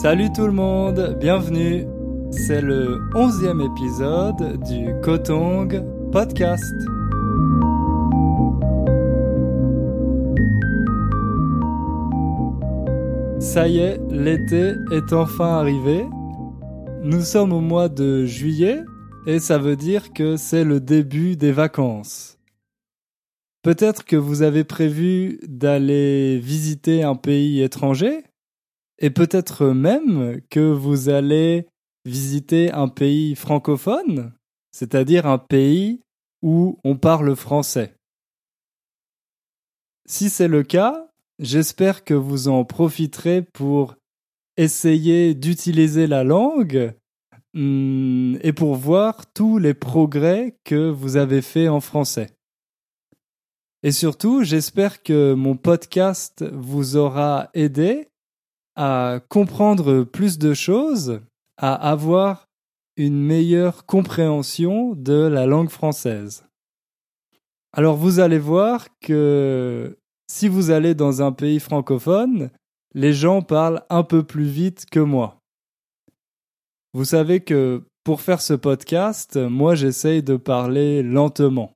Salut tout le monde, bienvenue. C'est le onzième épisode du Kotong Podcast. Ça y est, l'été est enfin arrivé. Nous sommes au mois de juillet et ça veut dire que c'est le début des vacances. Peut-être que vous avez prévu d'aller visiter un pays étranger et peut-être même que vous allez visiter un pays francophone, c'est-à-dire un pays où on parle français. Si c'est le cas, j'espère que vous en profiterez pour essayer d'utiliser la langue hmm, et pour voir tous les progrès que vous avez faits en français. Et surtout, j'espère que mon podcast vous aura aidé à comprendre plus de choses, à avoir une meilleure compréhension de la langue française. Alors vous allez voir que si vous allez dans un pays francophone, les gens parlent un peu plus vite que moi. Vous savez que pour faire ce podcast, moi j'essaye de parler lentement.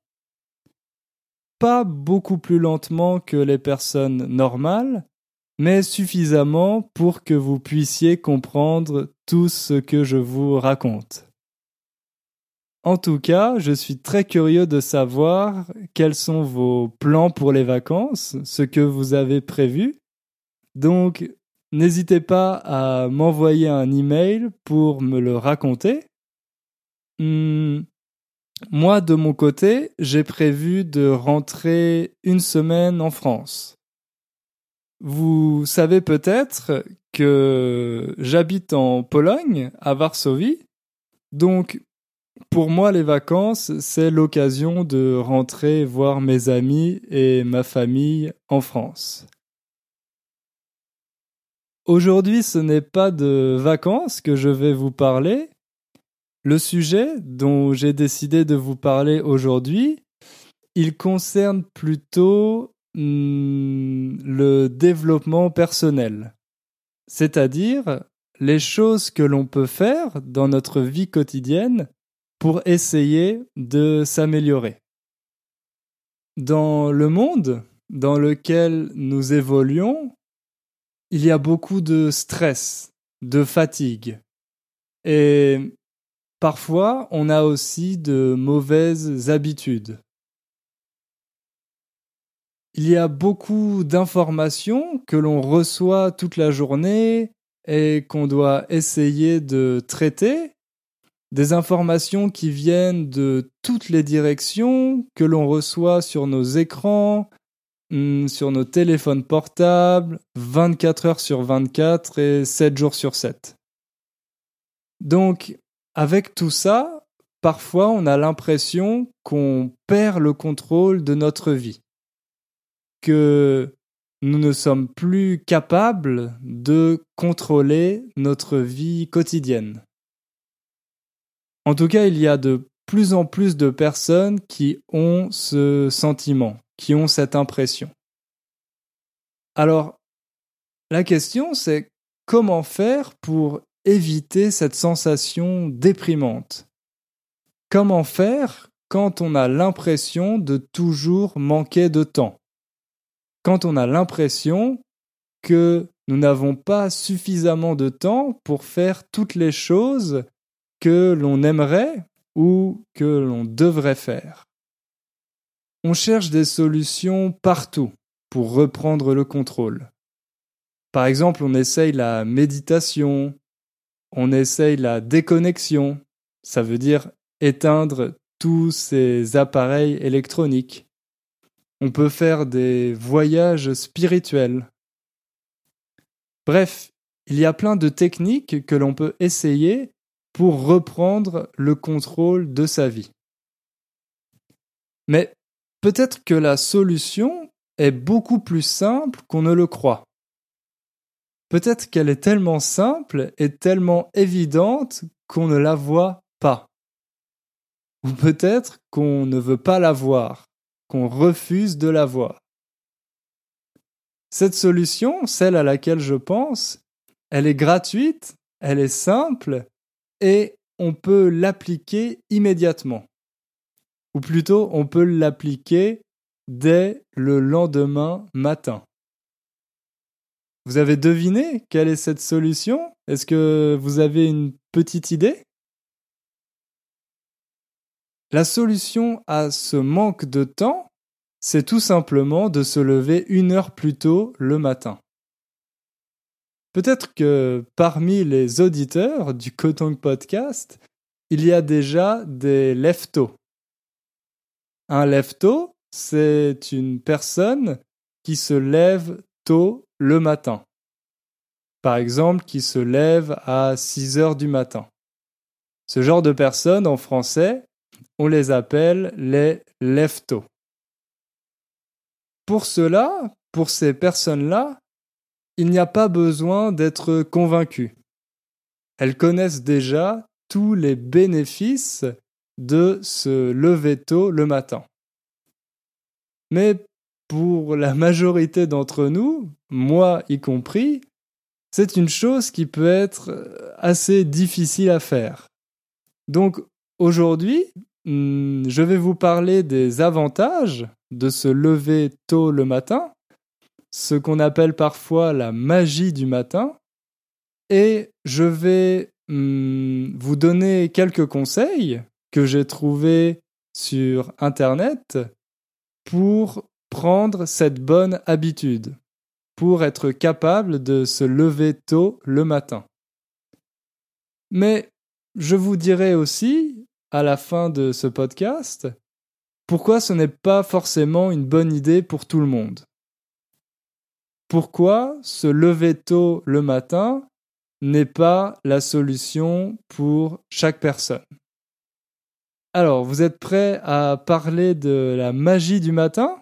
Pas beaucoup plus lentement que les personnes normales, mais suffisamment pour que vous puissiez comprendre tout ce que je vous raconte. En tout cas, je suis très curieux de savoir quels sont vos plans pour les vacances, ce que vous avez prévu. Donc, n'hésitez pas à m'envoyer un email pour me le raconter. Hmm, moi, de mon côté, j'ai prévu de rentrer une semaine en France. Vous savez peut-être que j'habite en Pologne, à Varsovie. Donc, pour moi, les vacances, c'est l'occasion de rentrer voir mes amis et ma famille en France. Aujourd'hui, ce n'est pas de vacances que je vais vous parler. Le sujet dont j'ai décidé de vous parler aujourd'hui, il concerne plutôt Hmm, le développement personnel, c'est-à-dire les choses que l'on peut faire dans notre vie quotidienne pour essayer de s'améliorer. Dans le monde dans lequel nous évoluons, il y a beaucoup de stress, de fatigue. Et parfois, on a aussi de mauvaises habitudes. Il y a beaucoup d'informations que l'on reçoit toute la journée et qu'on doit essayer de traiter. Des informations qui viennent de toutes les directions, que l'on reçoit sur nos écrans, hmm, sur nos téléphones portables, 24 heures sur 24 et 7 jours sur 7. Donc, avec tout ça, parfois on a l'impression qu'on perd le contrôle de notre vie que nous ne sommes plus capables de contrôler notre vie quotidienne. En tout cas, il y a de plus en plus de personnes qui ont ce sentiment, qui ont cette impression. Alors, la question c'est comment faire pour éviter cette sensation déprimante? Comment faire quand on a l'impression de toujours manquer de temps? Quand on a l'impression que nous n'avons pas suffisamment de temps pour faire toutes les choses que l'on aimerait ou que l'on devrait faire. On cherche des solutions partout pour reprendre le contrôle. Par exemple, on essaye la méditation, on essaye la déconnexion, ça veut dire éteindre tous ces appareils électroniques. On peut faire des voyages spirituels. Bref, il y a plein de techniques que l'on peut essayer pour reprendre le contrôle de sa vie. Mais peut-être que la solution est beaucoup plus simple qu'on ne le croit. Peut-être qu'elle est tellement simple et tellement évidente qu'on ne la voit pas. Ou peut-être qu'on ne veut pas la voir refuse de l'avoir. Cette solution, celle à laquelle je pense, elle est gratuite, elle est simple et on peut l'appliquer immédiatement. Ou plutôt, on peut l'appliquer dès le lendemain matin. Vous avez deviné quelle est cette solution? Est-ce que vous avez une petite idée? La solution à ce manque de temps, c'est tout simplement de se lever une heure plus tôt le matin. Peut-être que parmi les auditeurs du Coton Podcast, il y a déjà des leftos. Un lefto, c'est une personne qui se lève tôt le matin. Par exemple, qui se lève à 6 heures du matin. Ce genre de personnes, en français, on les appelle les leftos. Pour cela, pour ces personnes-là, il n'y a pas besoin d'être convaincu. Elles connaissent déjà tous les bénéfices de se lever tôt le matin. Mais pour la majorité d'entre nous, moi y compris, c'est une chose qui peut être euh, assez difficile à faire. Donc aujourd'hui, hmm, je vais vous parler des avantages de se lever tôt le matin, ce qu'on appelle parfois la magie du matin, et je vais hmm, vous donner quelques conseils que j'ai trouvés sur Internet pour prendre cette bonne habitude, pour être capable de se lever tôt le matin. Mais je vous dirai aussi, à la fin de ce podcast, pourquoi ce n'est pas forcément une bonne idée pour tout le monde? Pourquoi se lever tôt le matin n'est pas la solution pour chaque personne? Alors, vous êtes prêts à parler de la magie du matin?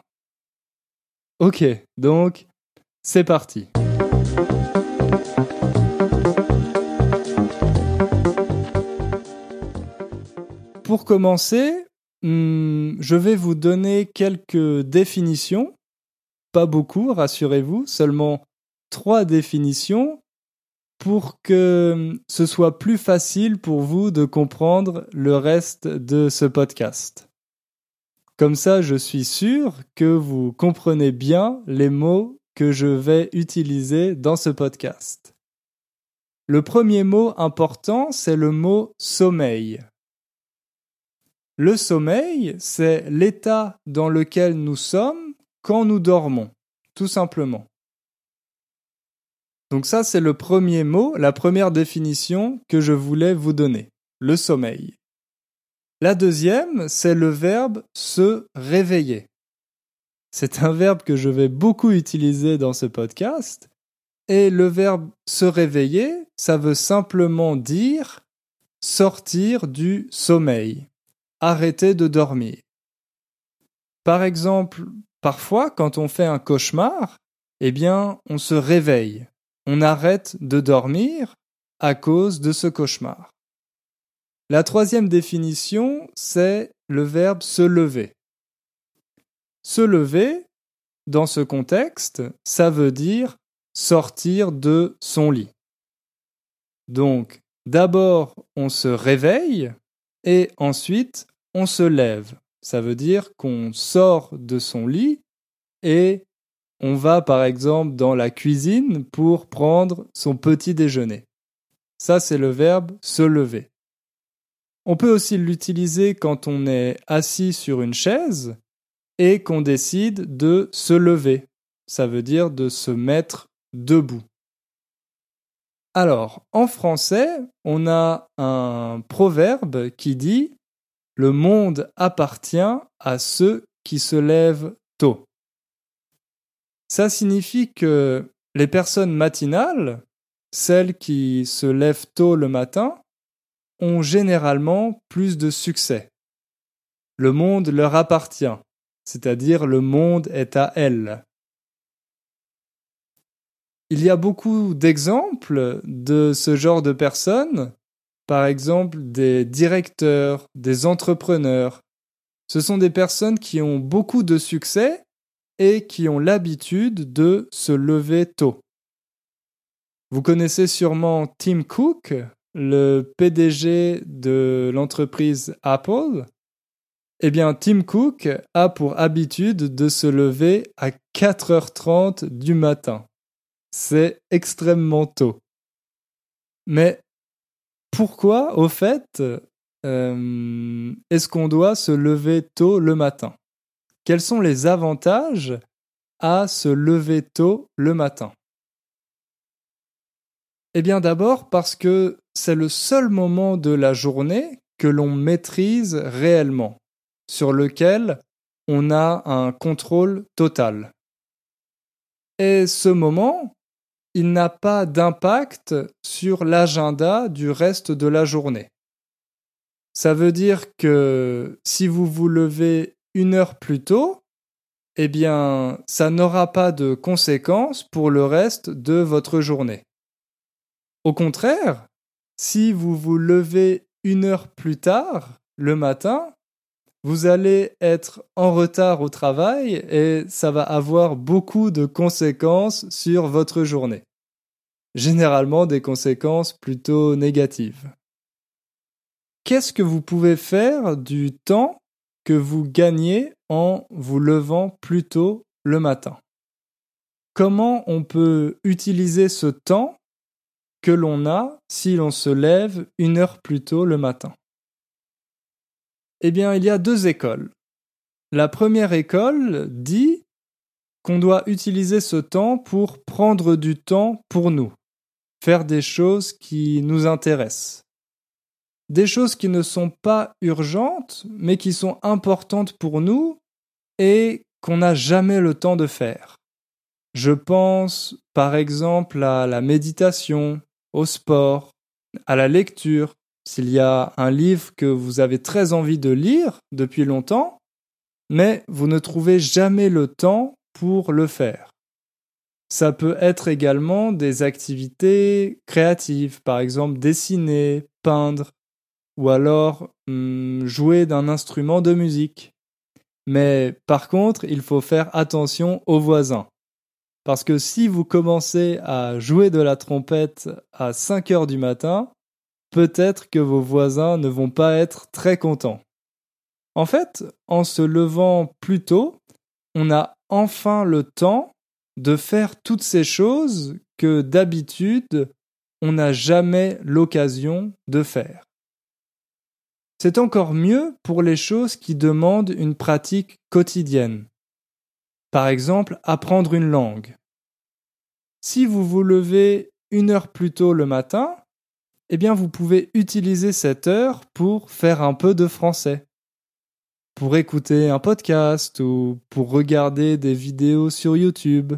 Ok, donc c'est parti. Pour commencer, hmm, je vais vous donner quelques définitions. Pas beaucoup, rassurez-vous, seulement trois définitions pour que ce soit plus facile pour vous de comprendre le reste de ce podcast. Comme ça, je suis sûr que vous comprenez bien les mots que je vais utiliser dans ce podcast. Le premier mot important, c'est le mot sommeil. Le sommeil, c'est l'état dans lequel nous sommes quand nous dormons, tout simplement. Donc ça, c'est le premier mot, la première définition que je voulais vous donner, le sommeil. La deuxième, c'est le verbe se réveiller. C'est un verbe que je vais beaucoup utiliser dans ce podcast. Et le verbe se réveiller, ça veut simplement dire sortir du sommeil, arrêter de dormir. Par exemple, parfois, quand on fait un cauchemar, eh bien, on se réveille, on arrête de dormir à cause de ce cauchemar. La troisième définition, c'est le verbe se lever. Se lever, dans ce contexte, ça veut dire sortir de son lit. Donc, d'abord, on se réveille et ensuite, on se lève. Ça veut dire qu'on sort de son lit et on va par exemple dans la cuisine pour prendre son petit déjeuner. Ça, c'est le verbe se lever. On peut aussi l'utiliser quand on est assis sur une chaise et qu'on décide de se lever. Ça veut dire de se mettre debout. Alors, en français, on a un proverbe qui dit Le monde appartient à ceux qui se lèvent tôt. Ça signifie que les personnes matinales, celles qui se lèvent tôt le matin, ont généralement plus de succès. Le monde leur appartient, c'est-à-dire le monde est à elles. Il y a beaucoup d'exemples de ce genre de personnes, par exemple des directeurs, des entrepreneurs. Ce sont des personnes qui ont beaucoup de succès et qui ont l'habitude de se lever tôt. Vous connaissez sûrement Tim Cook, le PDG de l'entreprise Apple. Eh bien, Tim Cook a pour habitude de se lever à 4h30 du matin. C'est extrêmement tôt. Mais pourquoi, au fait, euh, est-ce qu'on doit se lever tôt le matin? Quels sont les avantages à se lever tôt le matin? Eh bien d'abord parce que c'est le seul moment de la journée que l'on maîtrise réellement, sur lequel on a un contrôle total. Et ce moment, il n'a pas d'impact sur l'agenda du reste de la journée. Ça veut dire que si vous vous levez une heure plus tôt, eh bien, ça n'aura pas de conséquences pour le reste de votre journée. Au contraire, si vous vous levez une heure plus tard, le matin, vous allez être en retard au travail et ça va avoir beaucoup de conséquences sur votre journée. Généralement des conséquences plutôt négatives. Qu'est-ce que vous pouvez faire du temps que vous gagnez en vous levant plus tôt le matin? Comment on peut utiliser ce temps que l'on a si l'on se lève une heure plus tôt le matin? Eh bien, il y a deux écoles. La première école dit qu'on doit utiliser ce temps pour prendre du temps pour nous, faire des choses qui nous intéressent des choses qui ne sont pas urgentes, mais qui sont importantes pour nous et qu'on n'a jamais le temps de faire. Je pense par exemple à la méditation, au sport, à la lecture. S'il y a un livre que vous avez très envie de lire depuis longtemps, mais vous ne trouvez jamais le temps pour le faire. Ça peut être également des activités créatives, par exemple dessiner, peindre, ou alors hmm, jouer d'un instrument de musique. Mais par contre, il faut faire attention aux voisins. Parce que si vous commencez à jouer de la trompette à 5 heures du matin, peut-être que vos voisins ne vont pas être très contents. En fait, en se levant plus tôt, on a enfin le temps de faire toutes ces choses que d'habitude on n'a jamais l'occasion de faire. C'est encore mieux pour les choses qui demandent une pratique quotidienne. Par exemple, apprendre une langue. Si vous vous levez une heure plus tôt le matin, eh bien vous pouvez utiliser cette heure pour faire un peu de français. Pour écouter un podcast ou pour regarder des vidéos sur YouTube.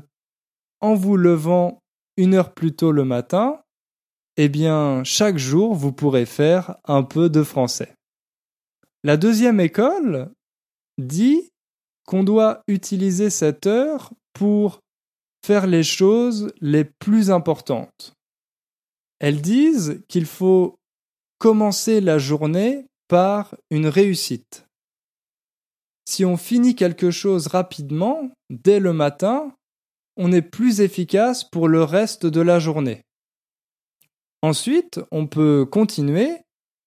En vous levant une heure plus tôt le matin, eh bien chaque jour vous pourrez faire un peu de français. La deuxième école dit qu'on doit utiliser cette heure pour faire les choses les plus importantes. Elles disent qu'il faut commencer la journée par une réussite. Si on finit quelque chose rapidement, dès le matin, on est plus efficace pour le reste de la journée. Ensuite, on peut continuer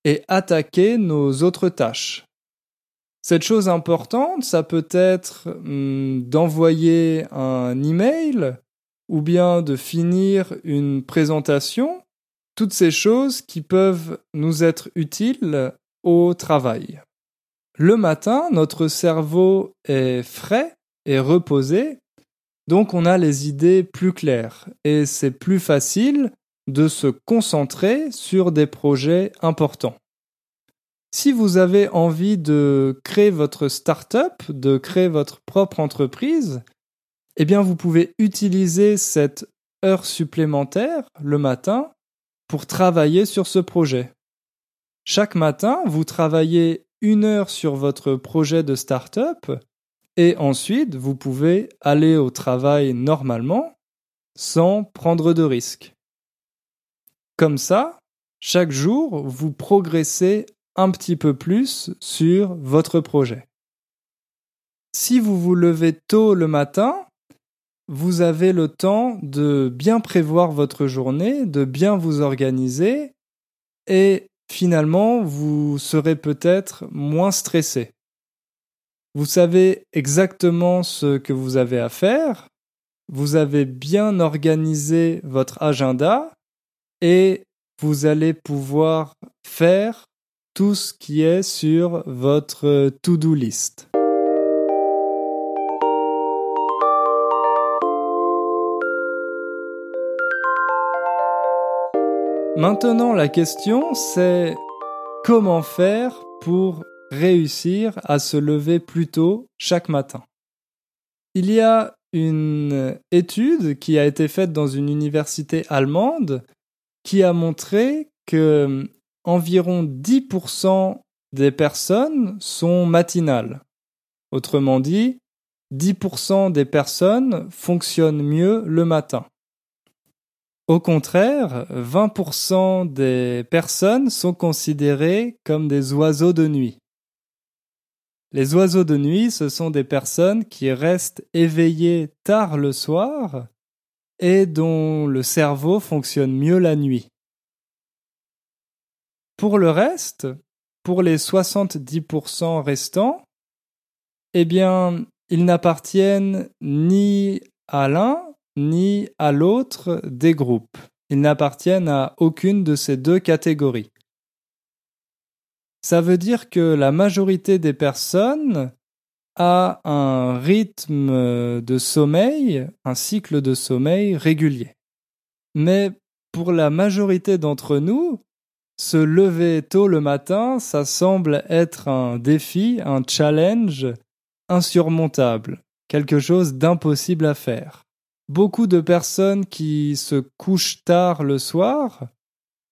et attaquer nos autres tâches. Cette chose importante, ça peut être hmm, d'envoyer un email ou bien de finir une présentation, toutes ces choses qui peuvent nous être utiles au travail. Le matin, notre cerveau est frais et reposé, donc on a les idées plus claires et c'est plus facile de se concentrer sur des projets importants. Si vous avez envie de créer votre start-up, de créer votre propre entreprise, eh bien vous pouvez utiliser cette heure supplémentaire le matin pour travailler sur ce projet. Chaque matin, vous travaillez une heure sur votre projet de start-up et ensuite vous pouvez aller au travail normalement sans prendre de risques. Comme ça, chaque jour, vous progressez un petit peu plus sur votre projet. Si vous vous levez tôt le matin, vous avez le temps de bien prévoir votre journée, de bien vous organiser et finalement vous serez peut-être moins stressé. Vous savez exactement ce que vous avez à faire, vous avez bien organisé votre agenda et vous allez pouvoir faire tout ce qui est sur votre to-do list. Maintenant, la question, c'est comment faire pour réussir à se lever plus tôt chaque matin? Il y a une étude qui a été faite dans une université allemande qui a montré que environ 10% des personnes sont matinales. Autrement dit, 10% des personnes fonctionnent mieux le matin. Au contraire, 20% des personnes sont considérées comme des oiseaux de nuit. Les oiseaux de nuit, ce sont des personnes qui restent éveillées tard le soir et dont le cerveau fonctionne mieux la nuit. Pour le reste, pour les 70% restants, eh bien, ils n'appartiennent ni à l'un ni à l'autre des groupes. Ils n'appartiennent à aucune de ces deux catégories. Ça veut dire que la majorité des personnes a un rythme de sommeil, un cycle de sommeil régulier. Mais pour la majorité d'entre nous, se lever tôt le matin, ça semble être un défi, un challenge insurmontable, quelque chose d'impossible à faire beaucoup de personnes qui se couchent tard le soir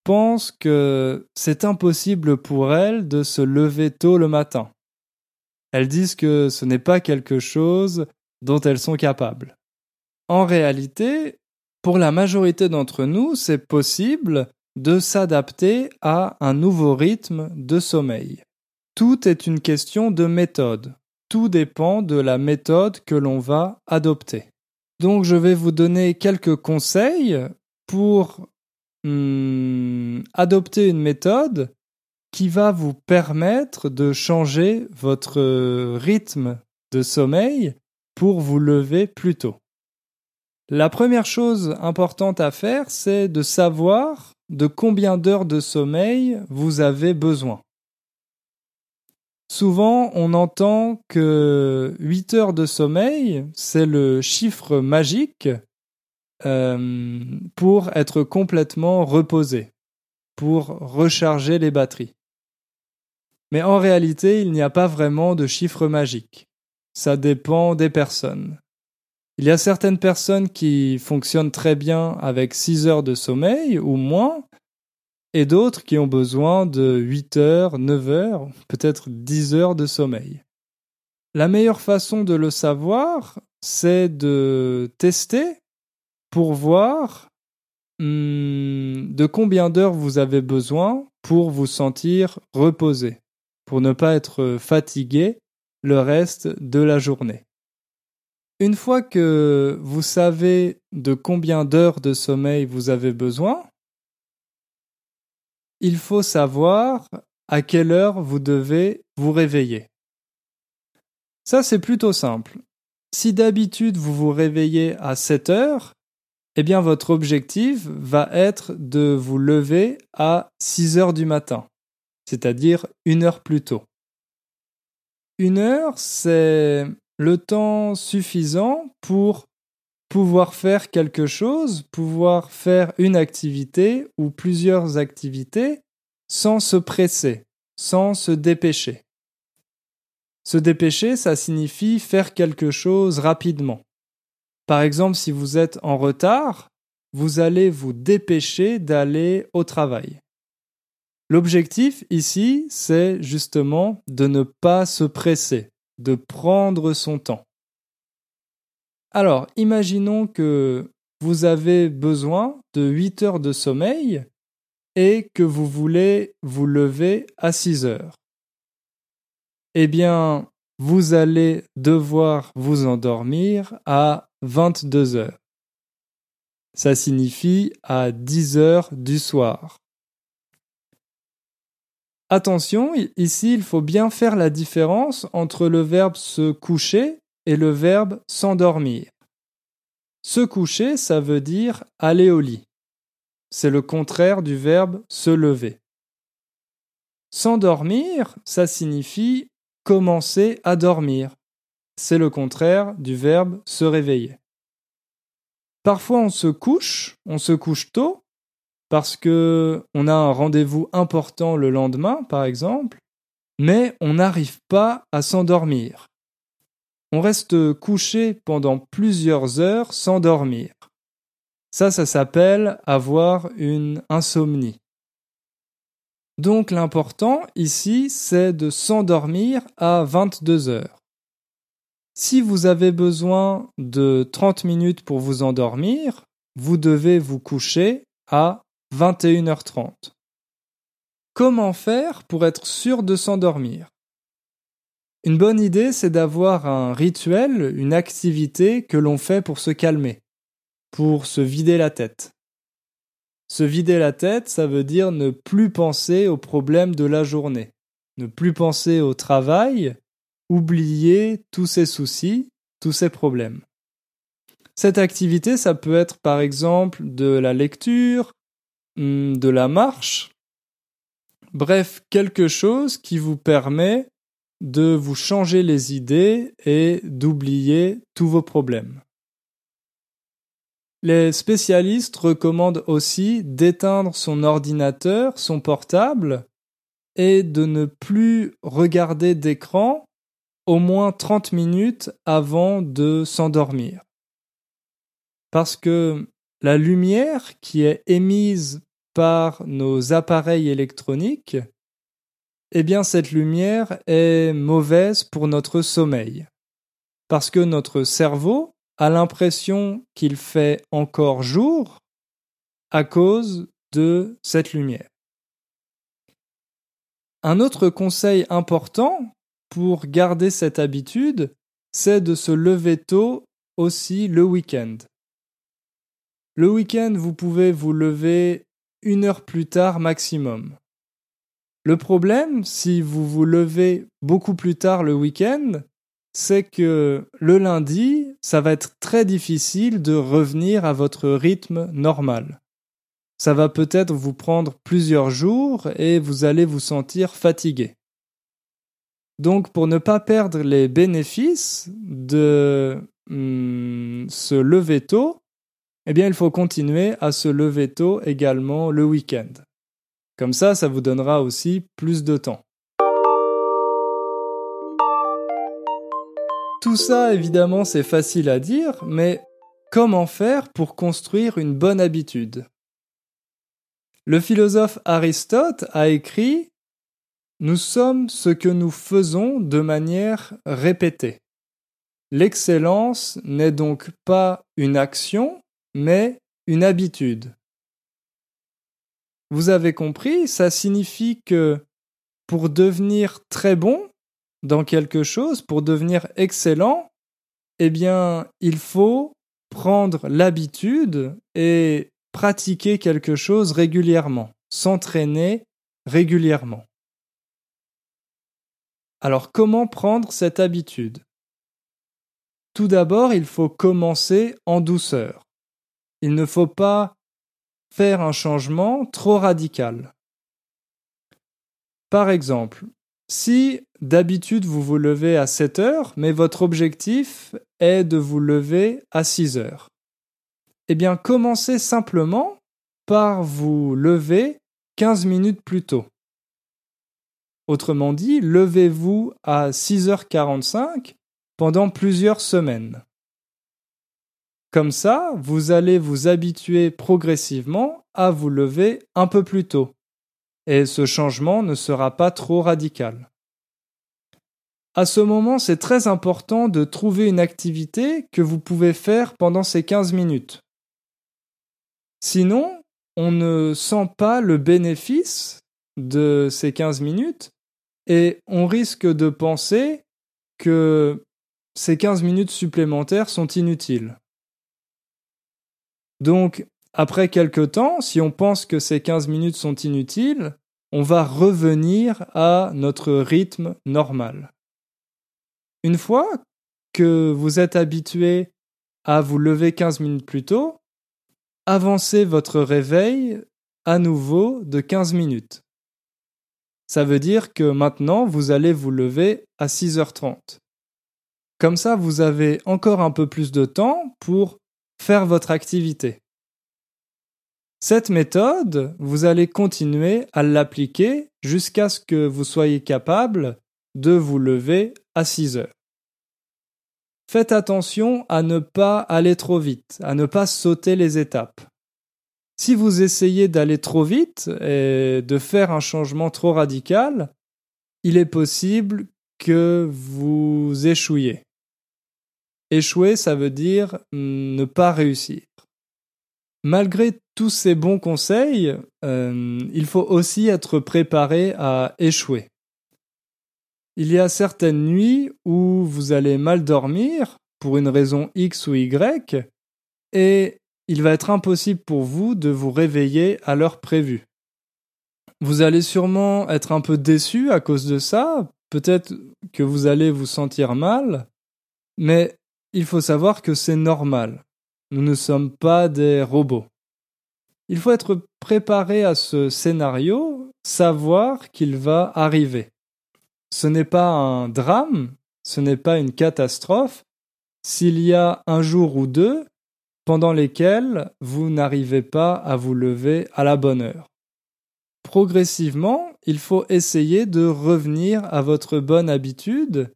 pensent que c'est impossible pour elles de se lever tôt le matin. Elles disent que ce n'est pas quelque chose dont elles sont capables. En réalité, pour la majorité d'entre nous, c'est possible de s'adapter à un nouveau rythme de sommeil. Tout est une question de méthode. Tout dépend de la méthode que l'on va adopter. Donc je vais vous donner quelques conseils pour hmm, adopter une méthode qui va vous permettre de changer votre rythme de sommeil pour vous lever plus tôt. La première chose importante à faire, c'est de savoir de combien d'heures de sommeil vous avez besoin. Souvent, on entend que 8 heures de sommeil, c'est le chiffre magique euh, pour être complètement reposé, pour recharger les batteries. Mais en réalité, il n'y a pas vraiment de chiffre magique. Ça dépend des personnes. Il y a certaines personnes qui fonctionnent très bien avec 6 heures de sommeil ou moins, et d'autres qui ont besoin de 8 heures, 9 heures, peut-être 10 heures de sommeil. La meilleure façon de le savoir, c'est de tester pour voir hmm, de combien d'heures vous avez besoin pour vous sentir reposé, pour ne pas être fatigué le reste de la journée. Une fois que vous savez de combien d'heures de sommeil vous avez besoin, il faut savoir à quelle heure vous devez vous réveiller. Ça, c'est plutôt simple. Si d'habitude vous vous réveillez à 7 heures, eh bien votre objectif va être de vous lever à 6 heures du matin, c'est-à-dire une heure plus tôt. Une heure, c'est le temps suffisant pour pouvoir faire quelque chose, pouvoir faire une activité ou plusieurs activités sans se presser, sans se dépêcher. Se dépêcher, ça signifie faire quelque chose rapidement. Par exemple, si vous êtes en retard, vous allez vous dépêcher d'aller au travail. L'objectif ici, c'est justement de ne pas se presser, de prendre son temps. Alors, imaginons que vous avez besoin de 8 heures de sommeil et que vous voulez vous lever à 6 heures. Eh bien, vous allez devoir vous endormir à 22 heures. Ça signifie à 10 heures du soir. Attention, ici il faut bien faire la différence entre le verbe se coucher et le verbe s'endormir. Se coucher, ça veut dire aller au lit. C'est le contraire du verbe se lever. S'endormir, ça signifie commencer à dormir. C'est le contraire du verbe se réveiller. Parfois on se couche, on se couche tôt, parce que on a un rendez-vous important le lendemain, par exemple, mais on n'arrive pas à s'endormir. On reste couché pendant plusieurs heures sans dormir. Ça, ça s'appelle avoir une insomnie. Donc l'important ici, c'est de s'endormir à 22 heures. Si vous avez besoin de 30 minutes pour vous endormir, vous devez vous coucher à 21h30. Comment faire pour être sûr de s'endormir? Une bonne idée, c'est d'avoir un rituel, une activité que l'on fait pour se calmer, pour se vider la tête. Se vider la tête, ça veut dire ne plus penser aux problèmes de la journée, ne plus penser au travail, oublier tous ses soucis, tous ses problèmes. Cette activité, ça peut être par exemple de la lecture, Hmm, de la marche, bref, quelque chose qui vous permet de vous changer les idées et d'oublier tous vos problèmes. Les spécialistes recommandent aussi d'éteindre son ordinateur, son portable, et de ne plus regarder d'écran au moins 30 minutes avant de s'endormir. Parce que la lumière qui est émise par nos appareils électroniques, eh bien cette lumière est mauvaise pour notre sommeil. Parce que notre cerveau a l'impression qu'il fait encore jour à cause de cette lumière. Un autre conseil important pour garder cette habitude, c'est de se lever tôt aussi le week-end. Le week-end, vous pouvez vous lever une heure plus tard maximum. Le problème, si vous vous levez beaucoup plus tard le week-end, c'est que le lundi, ça va être très difficile de revenir à votre rythme normal. Ça va peut-être vous prendre plusieurs jours et vous allez vous sentir fatigué. Donc pour ne pas perdre les bénéfices de hmm, se lever tôt, eh bien il faut continuer à se lever tôt également le week-end. Comme ça, ça vous donnera aussi plus de temps. Tout ça, évidemment, c'est facile à dire, mais comment faire pour construire une bonne habitude? Le philosophe Aristote a écrit Nous sommes ce que nous faisons de manière répétée. L'excellence n'est donc pas une action, mais une habitude. Vous avez compris, ça signifie que pour devenir très bon dans quelque chose, pour devenir excellent, eh bien, il faut prendre l'habitude et pratiquer quelque chose régulièrement, s'entraîner régulièrement. Alors comment prendre cette habitude? Tout d'abord, il faut commencer en douceur. Il ne faut pas faire un changement trop radical. Par exemple, si d'habitude vous vous levez à 7 heures, mais votre objectif est de vous lever à 6 heures, eh bien commencez simplement par vous lever 15 minutes plus tôt. Autrement dit, levez-vous à 6h45 pendant plusieurs semaines. Comme ça, vous allez vous habituer progressivement à vous lever un peu plus tôt. Et ce changement ne sera pas trop radical. À ce moment, c'est très important de trouver une activité que vous pouvez faire pendant ces 15 minutes. Sinon, on ne sent pas le bénéfice de ces 15 minutes et on risque de penser que ces 15 minutes supplémentaires sont inutiles Donc, après quelque temps, si on pense que ces 15 minutes sont inutiles, on va revenir à notre rythme normal. Une fois que vous êtes habitué à vous lever 15 minutes plus tôt, avancez votre réveil à nouveau de 15 minutes. Ça veut dire que maintenant vous allez vous lever à 6h30. Comme ça, vous avez encore un peu plus de temps pour faire votre activité. Cette méthode, vous allez continuer à l'appliquer jusqu'à ce que vous soyez capable de vous lever à 6 heures. Faites attention à ne pas aller trop vite, à ne pas sauter les étapes. Si vous essayez d'aller trop vite et de faire un changement trop radical, il est possible que vous échouiez. Échouer, ça veut dire ne pas réussir. Malgré tous ces bons conseils, euh, il faut aussi être préparé à échouer. Il y a certaines nuits où vous allez mal dormir pour une raison X ou Y et il va être impossible pour vous de vous réveiller à l'heure prévue. Vous allez sûrement être un peu déçu à cause de ça, peut-être que vous allez vous sentir mal, mais il faut savoir que c'est normal. Nous ne sommes pas des robots. Il faut être préparé à ce scénario, savoir qu'il va arriver. Ce n'est pas un drame, ce n'est pas une catastrophe, s'il y a un jour ou deux pendant lesquels vous n'arrivez pas à vous lever à la bonne heure. Progressivement, il faut essayer de revenir à votre bonne habitude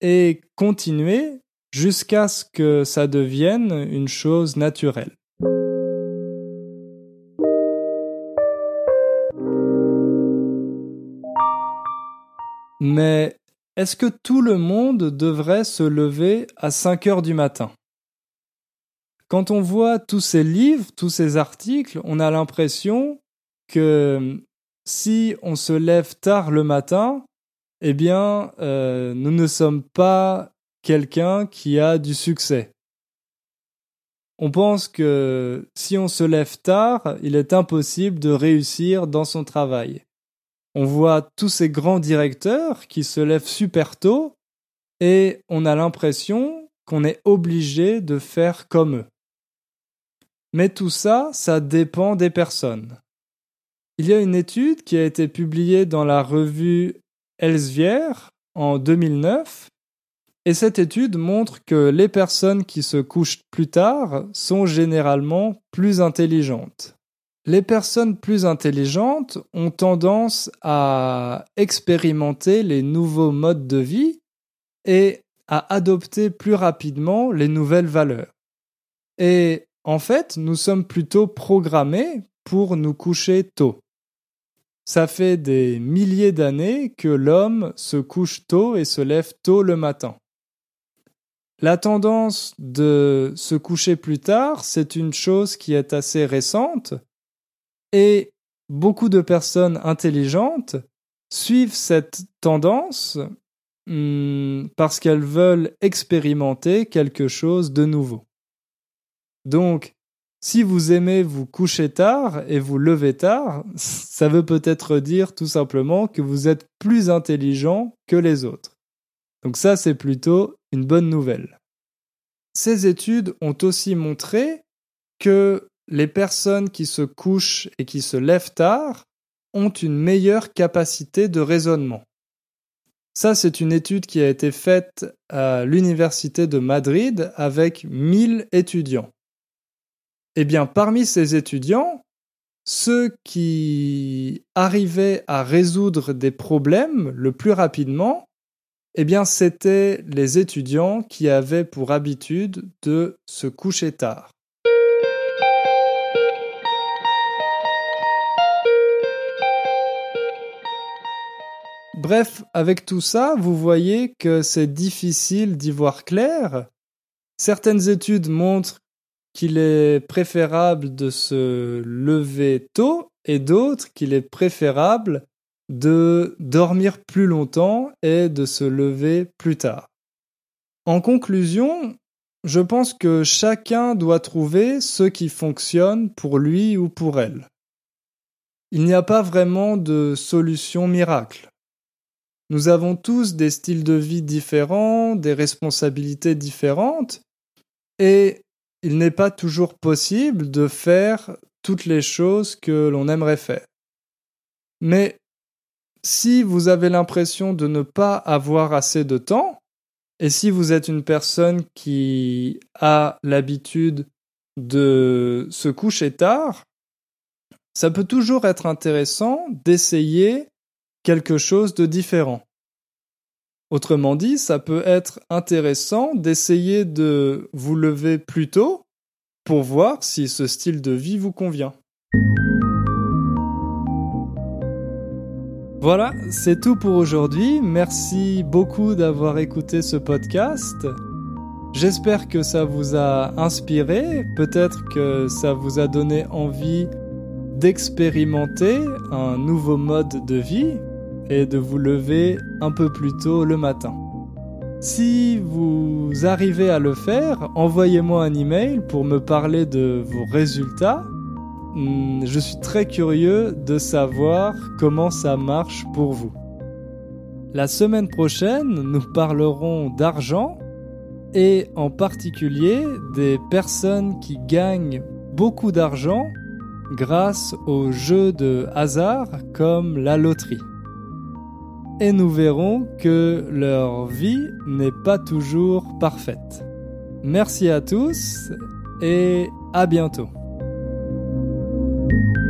et continuer jusqu'à ce que ça devienne une chose naturelle. Mais est-ce que tout le monde devrait se lever à 5 heures du matin? Quand on voit tous ces livres, tous ces articles, on a l'impression que si on se lève tard le matin, eh bien, euh, nous ne sommes pas quelqu'un qui a du succès. On pense que si on se lève tard, il est impossible de réussir dans son travail on voit tous ces grands directeurs qui se lèvent super tôt et on a l'impression qu'on est obligé de faire comme eux. Mais tout ça, ça dépend des personnes. Il y a une étude qui a été publiée dans la revue Elsevier en 2009 et cette étude montre que les personnes qui se couchent plus tard sont généralement plus intelligentes. Les personnes plus intelligentes ont tendance à expérimenter les nouveaux modes de vie et à adopter plus rapidement les nouvelles valeurs. Et en fait, nous sommes plutôt programmés pour nous coucher tôt. Ça fait des milliers d'années que l'homme se couche tôt et se lève tôt le matin. La tendance de se coucher plus tard, c'est une chose qui est assez récente, et beaucoup de personnes intelligentes suivent cette tendance hmm, parce qu'elles veulent expérimenter quelque chose de nouveau. Donc, si vous aimez vous coucher tard et vous lever tard, ça veut peut-être dire tout simplement que vous êtes plus intelligent que les autres. Donc ça, c'est plutôt une bonne nouvelle. Ces études ont aussi montré que les personnes qui se couchent et qui se lèvent tard ont une meilleure capacité de raisonnement. Ça, c'est une étude qui a été faite à l'Université de Madrid avec 1000 étudiants. Eh bien, parmi ces étudiants, ceux qui arrivaient à résoudre des problèmes le plus rapidement, eh bien, c'étaient les étudiants qui avaient pour habitude de se coucher tard. Bref, avec tout ça, vous voyez que c'est difficile d'y voir clair. Certaines études montrent qu'il est préférable de se lever tôt et d'autres qu'il est préférable de dormir plus longtemps et de se lever plus tard. En conclusion, je pense que chacun doit trouver ce qui fonctionne pour lui ou pour elle. Il n'y a pas vraiment de solution miracle. Nous avons tous des styles de vie différents, des responsabilités différentes, et il n'est pas toujours possible de faire toutes les choses que l'on aimerait faire. Mais si vous avez l'impression de ne pas avoir assez de temps, et si vous êtes une personne qui a l'habitude de se coucher tard, ça peut toujours être intéressant d'essayer quelque chose de différent. Autrement dit, ça peut être intéressant d'essayer de vous lever plus tôt pour voir si ce style de vie vous convient. Voilà, c'est tout pour aujourd'hui. Merci beaucoup d'avoir écouté ce podcast. J'espère que ça vous a inspiré, peut-être que ça vous a donné envie d'expérimenter un nouveau mode de vie et de vous lever un peu plus tôt le matin. Si vous arrivez à le faire, envoyez-moi un email pour me parler de vos résultats Hmm, je suis très curieux de savoir comment ça marche pour vous. La semaine prochaine, nous parlerons d'argent et en particulier des personnes qui gagnent beaucoup d'argent grâce aux jeux de hasard comme la loterie. Et nous verrons que leur vie n'est pas toujours parfaite. Merci à tous et à bientôt. Thank you